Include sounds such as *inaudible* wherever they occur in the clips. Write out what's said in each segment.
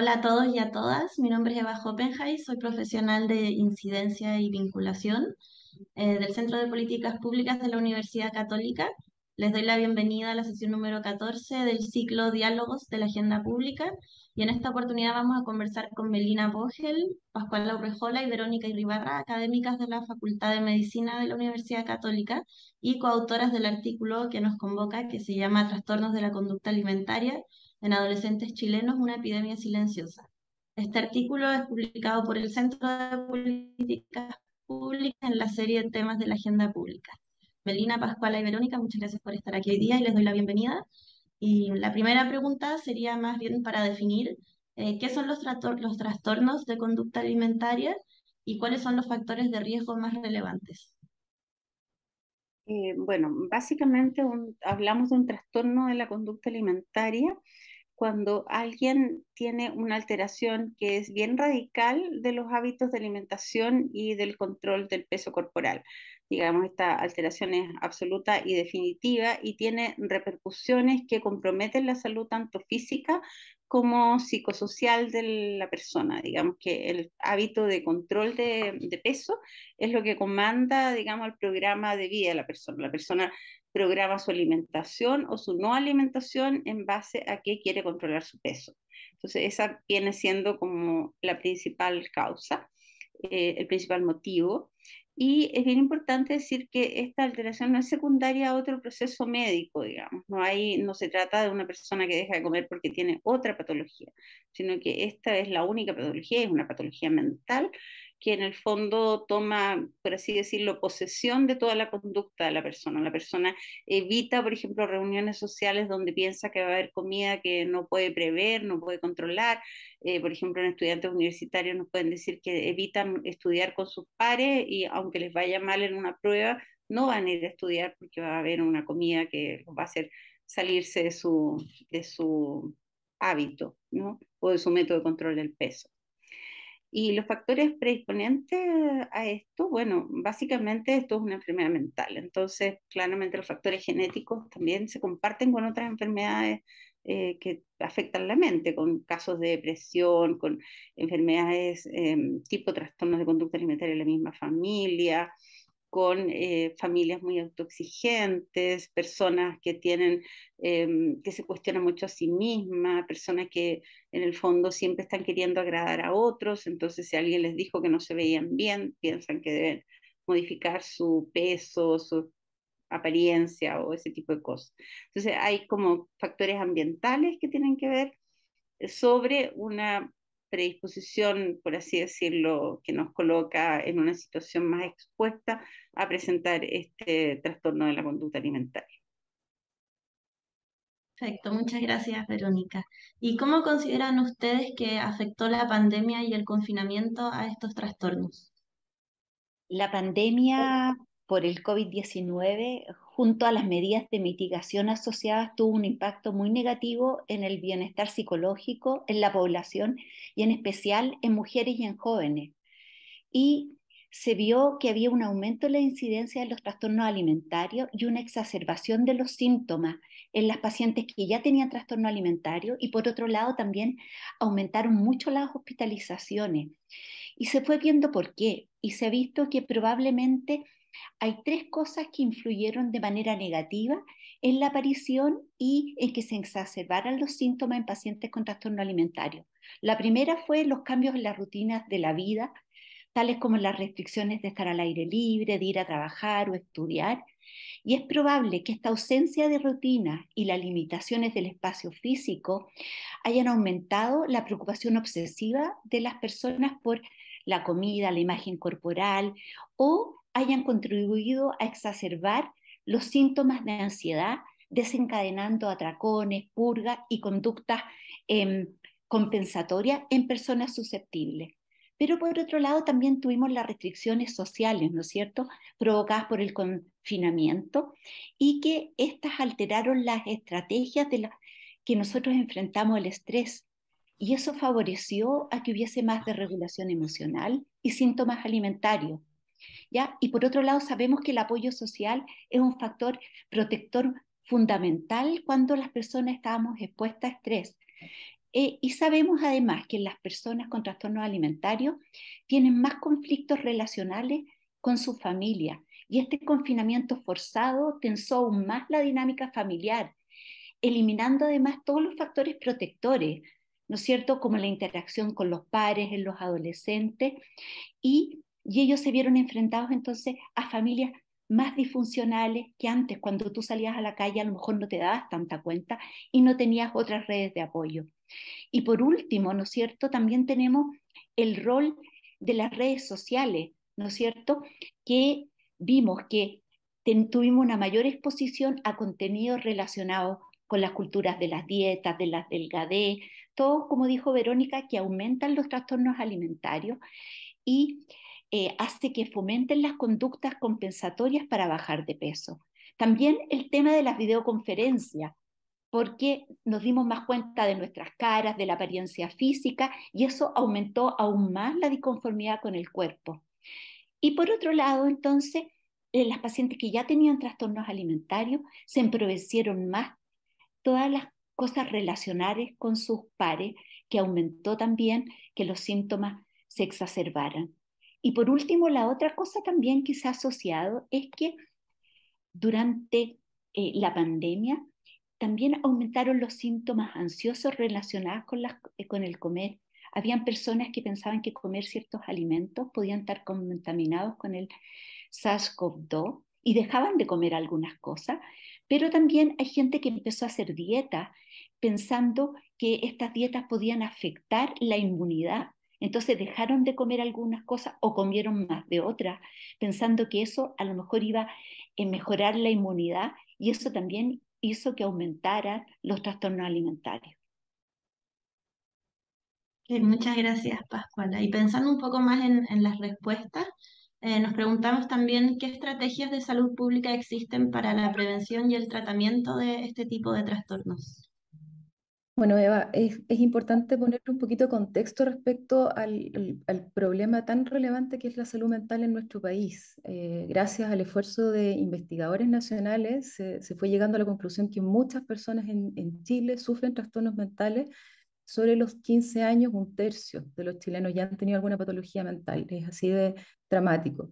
Hola a todos y a todas, mi nombre es Eva Hoppenheim, soy profesional de incidencia y vinculación eh, del Centro de Políticas Públicas de la Universidad Católica. Les doy la bienvenida a la sesión número 14 del ciclo Diálogos de la Agenda Pública y en esta oportunidad vamos a conversar con Melina Vogel, Pascual Urrejola y Verónica Iribarra, académicas de la Facultad de Medicina de la Universidad Católica y coautoras del artículo que nos convoca que se llama Trastornos de la Conducta Alimentaria en adolescentes chilenos, una epidemia silenciosa. Este artículo es publicado por el Centro de Políticas Públicas en la serie Temas de la Agenda Pública. Melina, Pascuala y Verónica, muchas gracias por estar aquí hoy día y les doy la bienvenida. Y la primera pregunta sería más bien para definir eh, qué son los, los trastornos de conducta alimentaria y cuáles son los factores de riesgo más relevantes. Eh, bueno, básicamente hablamos de un trastorno de la conducta alimentaria cuando alguien tiene una alteración que es bien radical de los hábitos de alimentación y del control del peso corporal. Digamos, esta alteración es absoluta y definitiva y tiene repercusiones que comprometen la salud tanto física como psicosocial de la persona. Digamos que el hábito de control de, de peso es lo que comanda, digamos, el programa de vida de la persona. La persona programa su alimentación o su no alimentación en base a qué quiere controlar su peso. Entonces, esa viene siendo como la principal causa, eh, el principal motivo. Y es bien importante decir que esta alteración no es secundaria a otro proceso médico, digamos. No, hay, no se trata de una persona que deja de comer porque tiene otra patología, sino que esta es la única patología, es una patología mental que en el fondo toma, por así decirlo, posesión de toda la conducta de la persona. La persona evita, por ejemplo, reuniones sociales donde piensa que va a haber comida que no puede prever, no puede controlar. Eh, por ejemplo, en estudiantes universitarios nos pueden decir que evitan estudiar con sus pares y aunque les vaya mal en una prueba, no van a ir a estudiar porque va a haber una comida que va a hacer salirse de su, de su hábito, ¿no? O de su método de control del peso. Y los factores predisponentes a esto, bueno, básicamente esto es una enfermedad mental. Entonces, claramente los factores genéticos también se comparten con otras enfermedades eh, que afectan la mente, con casos de depresión, con enfermedades em, tipo trastornos de conducta alimentaria en la misma familia, con eh, familias muy autoexigentes, personas que tienen, em, que se cuestionan mucho a sí mismas, personas que en el fondo siempre están queriendo agradar a otros, entonces si alguien les dijo que no se veían bien, piensan que deben modificar su peso, su apariencia o ese tipo de cosas. Entonces hay como factores ambientales que tienen que ver sobre una predisposición, por así decirlo, que nos coloca en una situación más expuesta a presentar este trastorno de la conducta alimentaria. Perfecto, muchas gracias Verónica. ¿Y cómo consideran ustedes que afectó la pandemia y el confinamiento a estos trastornos? La pandemia por el COVID-19, junto a las medidas de mitigación asociadas, tuvo un impacto muy negativo en el bienestar psicológico en la población y en especial en mujeres y en jóvenes. Y se vio que había un aumento en la incidencia de los trastornos alimentarios y una exacerbación de los síntomas en las pacientes que ya tenían trastorno alimentario y por otro lado también aumentaron mucho las hospitalizaciones. Y se fue viendo por qué y se ha visto que probablemente hay tres cosas que influyeron de manera negativa en la aparición y en que se exacerbaran los síntomas en pacientes con trastorno alimentario. La primera fue los cambios en las rutinas de la vida, tales como las restricciones de estar al aire libre, de ir a trabajar o estudiar. Y es probable que esta ausencia de rutina y las limitaciones del espacio físico hayan aumentado la preocupación obsesiva de las personas por la comida, la imagen corporal o hayan contribuido a exacerbar los síntomas de ansiedad, desencadenando atracones, purgas y conductas em, compensatorias en personas susceptibles. Pero por otro lado también tuvimos las restricciones sociales, ¿no es cierto?, provocadas por el confinamiento y que estas alteraron las estrategias de la, que nosotros enfrentamos el estrés. Y eso favoreció a que hubiese más desregulación emocional y síntomas alimentarios. Y por otro lado, sabemos que el apoyo social es un factor protector fundamental cuando las personas estábamos expuestas a estrés. Eh, y sabemos además que las personas con trastornos alimentarios tienen más conflictos relacionales con su familia. Y este confinamiento forzado tensó aún más la dinámica familiar, eliminando además todos los factores protectores, ¿no es cierto?, como la interacción con los pares en los adolescentes, y, y ellos se vieron enfrentados entonces a familias más disfuncionales que antes, cuando tú salías a la calle a lo mejor no te dabas tanta cuenta y no tenías otras redes de apoyo. Y por último, ¿no es cierto? También tenemos el rol de las redes sociales, ¿no es cierto? Que vimos que tuvimos una mayor exposición a contenidos relacionados con las culturas de las dietas, de las delgadez, todo, como dijo Verónica, que aumentan los trastornos alimentarios y eh, hace que fomenten las conductas compensatorias para bajar de peso. También el tema de las videoconferencias, porque nos dimos más cuenta de nuestras caras, de la apariencia física, y eso aumentó aún más la disconformidad con el cuerpo. Y por otro lado, entonces, en las pacientes que ya tenían trastornos alimentarios se emprovecieron más todas las cosas relacionadas con sus pares, que aumentó también que los síntomas se exacerbaran. Y por último, la otra cosa también que se ha asociado es que durante eh, la pandemia también aumentaron los síntomas ansiosos relacionados con, eh, con el comer. Habían personas que pensaban que comer ciertos alimentos podían estar contaminados con el SARS-CoV-2 y dejaban de comer algunas cosas, pero también hay gente que empezó a hacer dieta pensando que estas dietas podían afectar la inmunidad. Entonces dejaron de comer algunas cosas o comieron más de otras, pensando que eso a lo mejor iba a mejorar la inmunidad y eso también hizo que aumentaran los trastornos alimentarios. muchas gracias, Pascuala. Y pensando un poco más en, las respuestas, eh, nos preguntamos también qué estrategias de salud pública existen para la prevención y el tratamiento de este tipo de trastornos. Bueno, Eva, es, importante poner un poquito de contexto respecto al, problema tan relevante que es la salud mental en nuestro país. Eh, gracias al esfuerzo de investigadores nacionales, se, fue llegando a la conclusión que muchas personas en, Chile sufren trastornos mentales. Sobre los 15 años, un tercio de los chilenos ya han tenido alguna patología mental. Es así de dramático.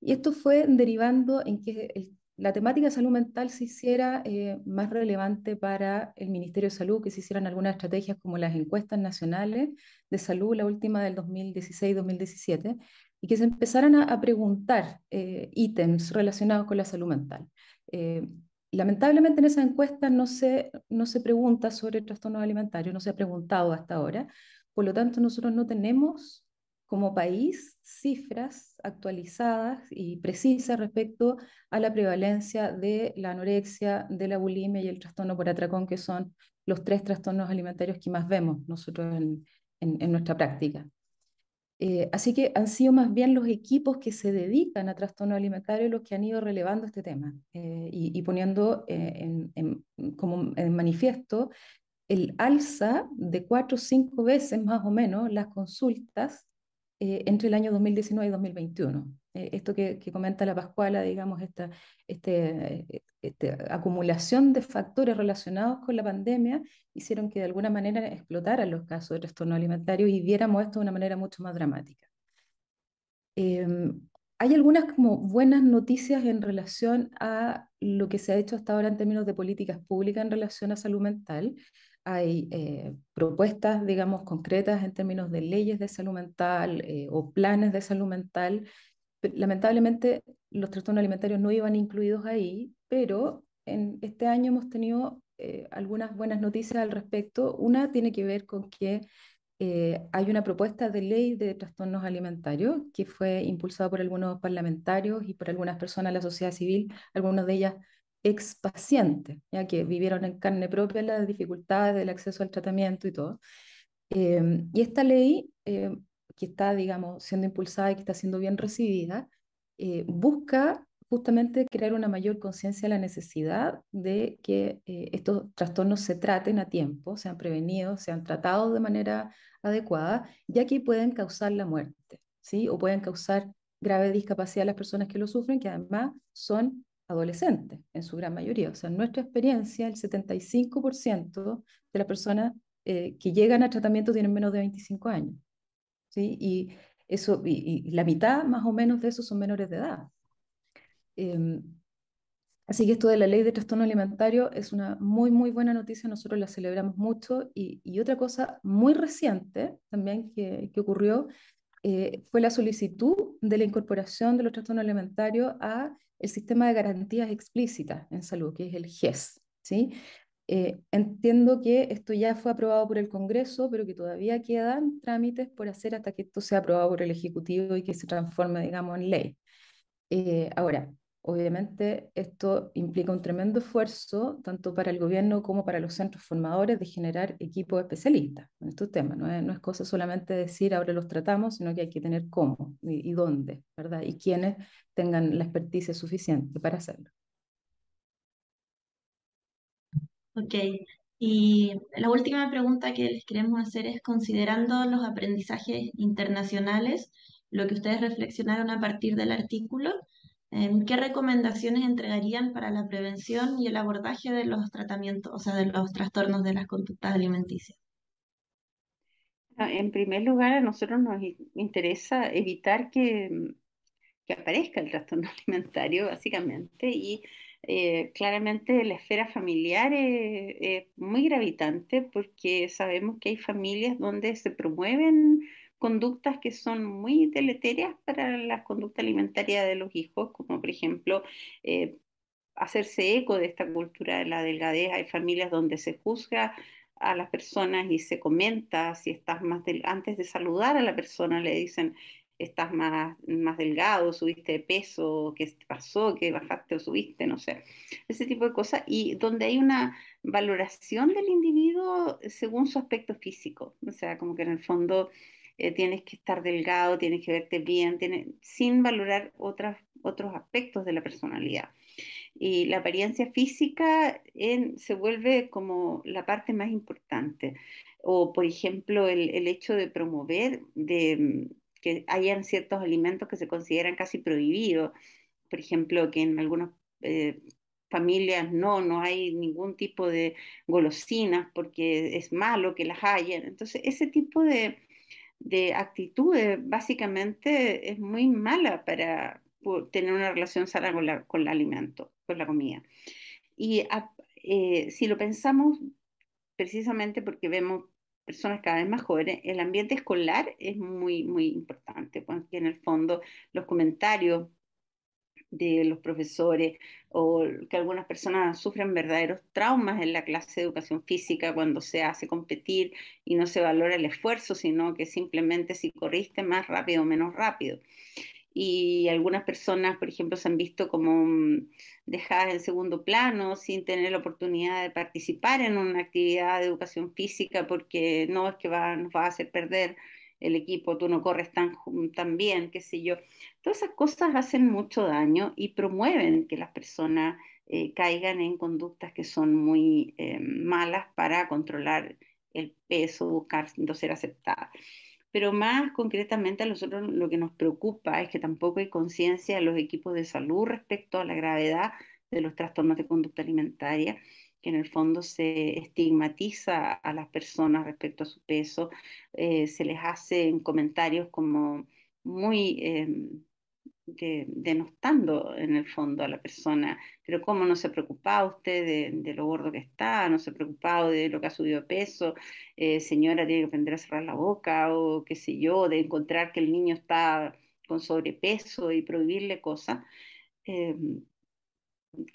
Y esto fue derivando en que el la temática de salud mental se hiciera eh, más relevante para el Ministerio de Salud, que se hicieran algunas estrategias como las encuestas nacionales de salud, la última del 2016-2017, y que se empezaran a, preguntar eh, ítems relacionados con la salud mental. Eh, lamentablemente en esas encuestas no se, no se pregunta sobre trastornos alimentarios, no se ha preguntado hasta ahora, por lo tanto nosotros no tenemos como país cifras actualizadas y precisas respecto a la prevalencia de la anorexia, de la bulimia y el trastorno por atracón, que son los tres trastornos alimentarios que más vemos nosotros en, en, nuestra práctica. Eh, así que han sido más bien los equipos que se dedican a trastornos alimentarios los que han ido relevando este tema eh, y, poniendo eh, en, como en manifiesto el alza de cuatro o cinco veces más o menos las consultas eh, entre el año 2019 y 2021. Eh, esto que, comenta la Pascuala, digamos, esta este, este, acumulación de factores relacionados con la pandemia hicieron que de alguna manera explotaran los casos de trastorno alimentario y viéramos esto de una manera mucho más dramática. Em, hay algunas como buenas noticias en relación a lo que se ha hecho hasta ahora en términos de políticas públicas en relación a salud mental hay eh, propuestas, digamos, concretas en términos de leyes de salud mental eh, o planes de salud mental. Lamentablemente, los trastornos alimentarios no iban incluidos ahí, pero en este año hemos tenido eh, algunas buenas noticias al respecto. Una tiene que ver con que hay una propuesta de ley de trastornos alimentarios que fue impulsada por algunos parlamentarios y por algunas personas de la sociedad civil, algunas de ellas ex pacientes, ya que vivieron en carne propia las dificultades del acceso al tratamiento y todo. Em, y esta ley, em, que está, digamos, siendo impulsada y que está siendo bien recibida, eh, busca justamente crear una mayor conciencia de la necesidad de que eh, estos trastornos se traten a tiempo, sean prevenidos, sean tratados de manera adecuada, ya que pueden causar la muerte, ¿sí? O pueden causar grave discapacidad a las personas que lo sufren, que además son adolescentes, en su gran mayoría. O sea, en nuestra experiencia, el 75% de las personas eh, que llegan a tratamiento tienen menos de 25 años. ¿sí? Y, eso, y, la mitad más o menos de esos son menores de edad. Em, así que esto de la ley de trastorno alimentario es una muy, muy buena noticia, nosotros la celebramos mucho. Y, y otra cosa muy reciente también que, que ocurrió eh, fue la solicitud de la incorporación de los trastornos alimentarios a el sistema de garantías explícitas en salud, que es el GES. ¿sí? Eh, entiendo que esto ya fue aprobado por el Congreso, pero que todavía quedan trámites por hacer hasta que esto sea aprobado por el Ejecutivo y que se transforme, digamos, en ley. Eh, ahora, Obviamente esto implica un tremendo esfuerzo, tanto para el gobierno como para los centros formadores, de generar equipos especialistas en estos temas. No es, no es cosa solamente decir ahora los tratamos, sino que hay que tener cómo y, dónde, ¿verdad? Y quienes tengan la experticia suficiente para hacerlo. Ok, y la última pregunta que les queremos hacer es, considerando los aprendizajes internacionales, lo que ustedes reflexionaron a partir del artículo, ¿Qué recomendaciones entregarían para la prevención y el abordaje de los tratamientos, o sea, de los trastornos de las conductas alimenticias? Ah, en primer lugar, a nosotros nos interesa evitar que, que aparezca el trastorno *laughs* alimentario, básicamente, y eh, claramente la esfera familiar es muy gravitante porque sabemos que hay familias donde se promueven conductas que son muy deleterias para la conducta alimentaria de los hijos, como por ejemplo eh, hacerse eco de esta cultura de la delgadez. Hay familias donde se juzga a las personas y se comenta si estás más del antes de saludar a la persona le dicen estás más, más delgado, subiste de peso, qué pasó, que bajaste o subiste, no sé, ese tipo de cosas, y donde hay una valoración del individuo según su aspecto físico, o sea, como que en el fondo eh, tienes que estar delgado, tienes que verte bien, sin valorar otros aspectos de la personalidad. Y la apariencia física se vuelve como la parte más importante. O, por ejemplo, el, hecho de promover de, mm, que hayan ciertos alimentos que se consideran casi prohibidos. Por ejemplo, que en algunas eh, familias no, no hay ningún tipo de golosinas porque es malo que las hayan. Entonces, ese tipo de, de actitudes básicamente es muy mala para tener una relación sana con, la, con el alimento, con la comida. Y eh, si lo pensamos precisamente porque vemos personas cada vez más jóvenes, el ambiente escolar es muy, muy importante, porque en el fondo los comentarios de los profesores o que algunas personas sufren verdaderos traumas en la clase de educación física cuando se hace competir y no se valora el esfuerzo, sino que simplemente si corriste más rápido o menos rápido. Y algunas personas, por ejemplo, se han visto como mm, dejadas en segundo plano sin tener la oportunidad de participar en una actividad de educación física porque no es que va, nos va a hacer perder el equipo, tú no corres tan, tan bien, qué sé yo. Todas esas cosas hacen mucho daño y promueven que las personas eh, caigan en conductas que son muy eh, malas para controlar el peso, buscar ser aceptadas. Pero más concretamente a nosotros lo que nos preocupa es que tampoco hay conciencia de los equipos de salud respecto a la gravedad de los trastornos de conducta alimentaria que en el fondo se estigmatiza a las personas respecto a su peso, eh, se les hacen comentarios como muy em, denostando en el fondo a la persona, pero cómo no se ha preocupado usted de, lo gordo que está, no se ha preocupado de lo que ha subido peso, eh, señora tiene que aprender a cerrar la boca o qué sé yo, de encontrar que el niño está con sobrepeso y prohibirle cosas. Em,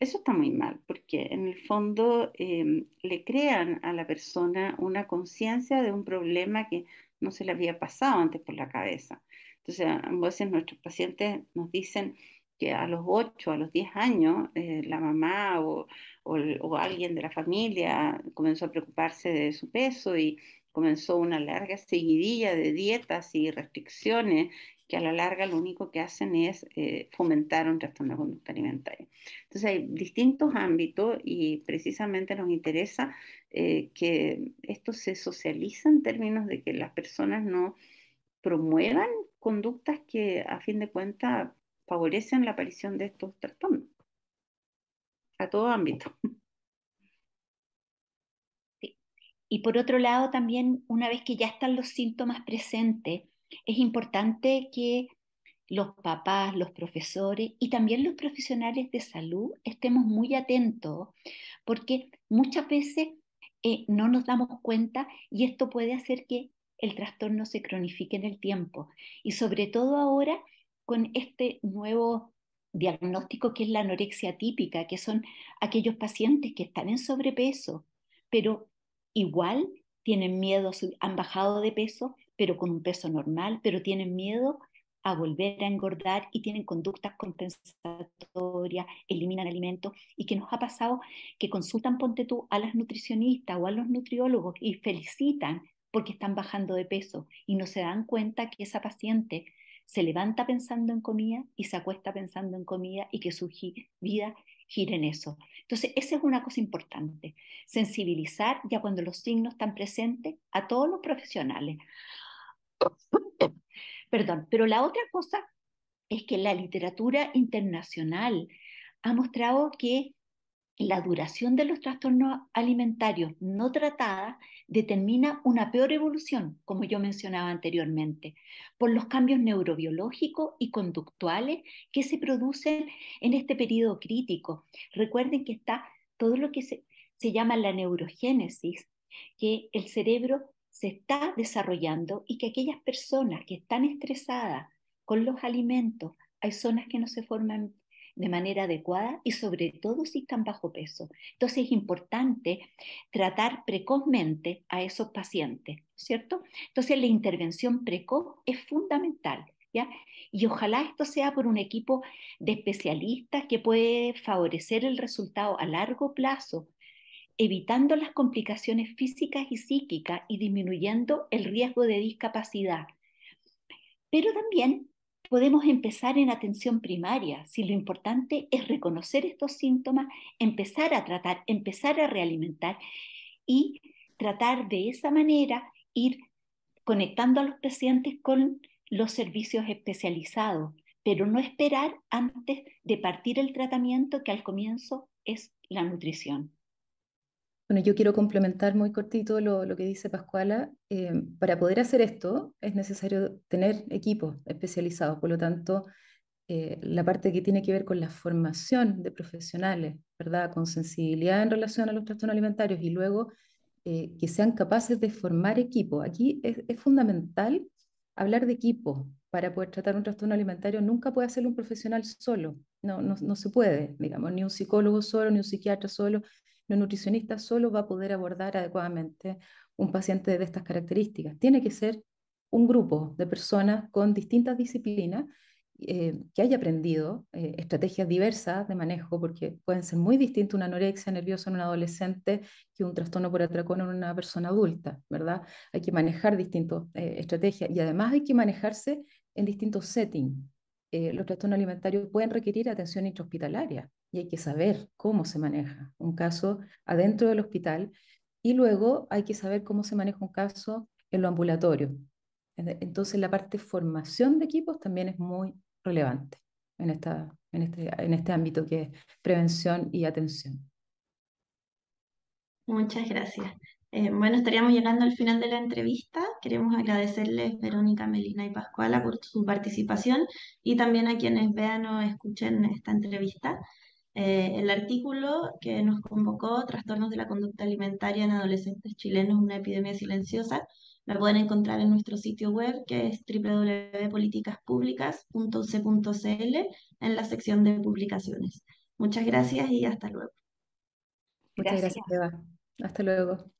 eso está muy mal, porque en el fondo em, le crean a la persona una conciencia de un problema que no se le había pasado antes por la cabeza. Entonces, a veces nuestros pacientes nos dicen que a los 8, a los 10 años, eh, la mamá o, o, alguien de la familia comenzó a preocuparse de su peso y comenzó una larga seguidilla de dietas y restricciones que a la larga lo único que hacen es eh, fomentar un trastorno de conducta alimentaria. Entonces hay distintos ámbitos y precisamente nos interesa eh, que esto se socializa en términos de que las personas no promuevan conductas que a fin de cuentas favorecen la aparición de estos trastornos a todo ámbito. Y por otro lado, también una vez que ya están los síntomas presentes, es importante que los papás, los profesores y también los profesionales de salud estemos muy atentos, porque muchas veces eh, no nos damos cuenta y esto puede hacer que el trastorno se cronifique en el tiempo. Y sobre todo ahora con este nuevo diagnóstico que es la anorexia típica, que son aquellos pacientes que están en sobrepeso, pero igual tienen miedo, han bajado de peso, pero con un peso normal, pero tienen miedo a volver a engordar y tienen conductas compensatorias, eliminan alimentos y que nos ha pasado que consultan, ponte tú, a las nutricionistas o a los nutriólogos y felicitan porque están bajando de peso y no se dan cuenta que esa paciente se levanta pensando en comida y se acuesta pensando en comida y que su vida gira en eso. Entonces, esa es una cosa importante, sensibilizar ya cuando los signos están presentes a todos los profesionales. *laughs* Perdón, pero la otra cosa es que la literatura internacional ha mostrado que la duración de los trastornos alimentarios no tratadas determina una peor evolución, como yo mencionaba anteriormente, por los cambios neurobiológicos y conductuales que se producen en este periodo crítico. Recuerden que está todo lo que se, se llama la neurogénesis, que el cerebro se está desarrollando y que aquellas personas que están estresadas con los alimentos, hay zonas que no se forman de manera adecuada y sobre todo si están bajo peso. Entonces es importante tratar precozmente a esos pacientes, ¿cierto? Entonces la intervención precoz es fundamental. ¿Ya? Y ojalá esto sea por un equipo de especialistas que puede favorecer el resultado a largo plazo, evitando las complicaciones físicas y psíquicas y disminuyendo el riesgo de discapacidad. Pero también podemos empezar en atención primaria, si lo importante es reconocer estos síntomas, empezar a tratar, empezar a realimentar y tratar de esa manera ir conectando a los pacientes con los servicios especializados, pero no esperar antes de partir el tratamiento que al comienzo es la nutrición. Bueno, yo quiero complementar muy cortito lo, que dice Pascuala. Eh, para poder hacer esto es necesario tener equipos especializados, por lo tanto, eh, la parte que tiene que ver con la formación de profesionales, ¿verdad? Con sensibilidad en relación a los trastornos alimentarios y luego eh, que sean capaces de formar equipo. Aquí es, es fundamental hablar de equipo para poder tratar un trastorno alimentario. Nunca puede hacerlo un profesional solo, no, no, no se puede, digamos, ni un psicólogo solo, ni un psiquiatra solo un nutricionista solo va a poder abordar adecuadamente un paciente de estas características. Tiene que ser un grupo de personas con distintas disciplinas eh, que haya aprendido eh, estrategias diversas de manejo, porque pueden ser muy distintas una anorexia nerviosa en un adolescente que un trastorno por atracón en una persona adulta, ¿verdad? Hay que manejar distintas eh, estrategias y además hay que manejarse en distintos settings. Los trastornos alimentarios pueden requerir atención intrahospitalaria, y hay que saber cómo se maneja un caso adentro del hospital y luego hay que saber cómo se maneja un caso en lo ambulatorio. Entonces la parte de formación de equipos también es muy relevante en, esta, en, este, en este ámbito que es prevención y atención. Muchas gracias. Eh, bueno, estaríamos llegando al final de la entrevista. Queremos agradecerles Verónica, Melina y Pascuala por su participación y también a quienes vean o escuchen esta entrevista. Eh, el artículo que nos convocó, Trastornos de la conducta alimentaria en adolescentes chilenos, una epidemia silenciosa, la pueden encontrar en nuestro sitio web que es www.politicaspublicas.uc.cl en la sección de publicaciones. Muchas gracias y hasta luego. Muchas gracias, Eva. Hasta luego.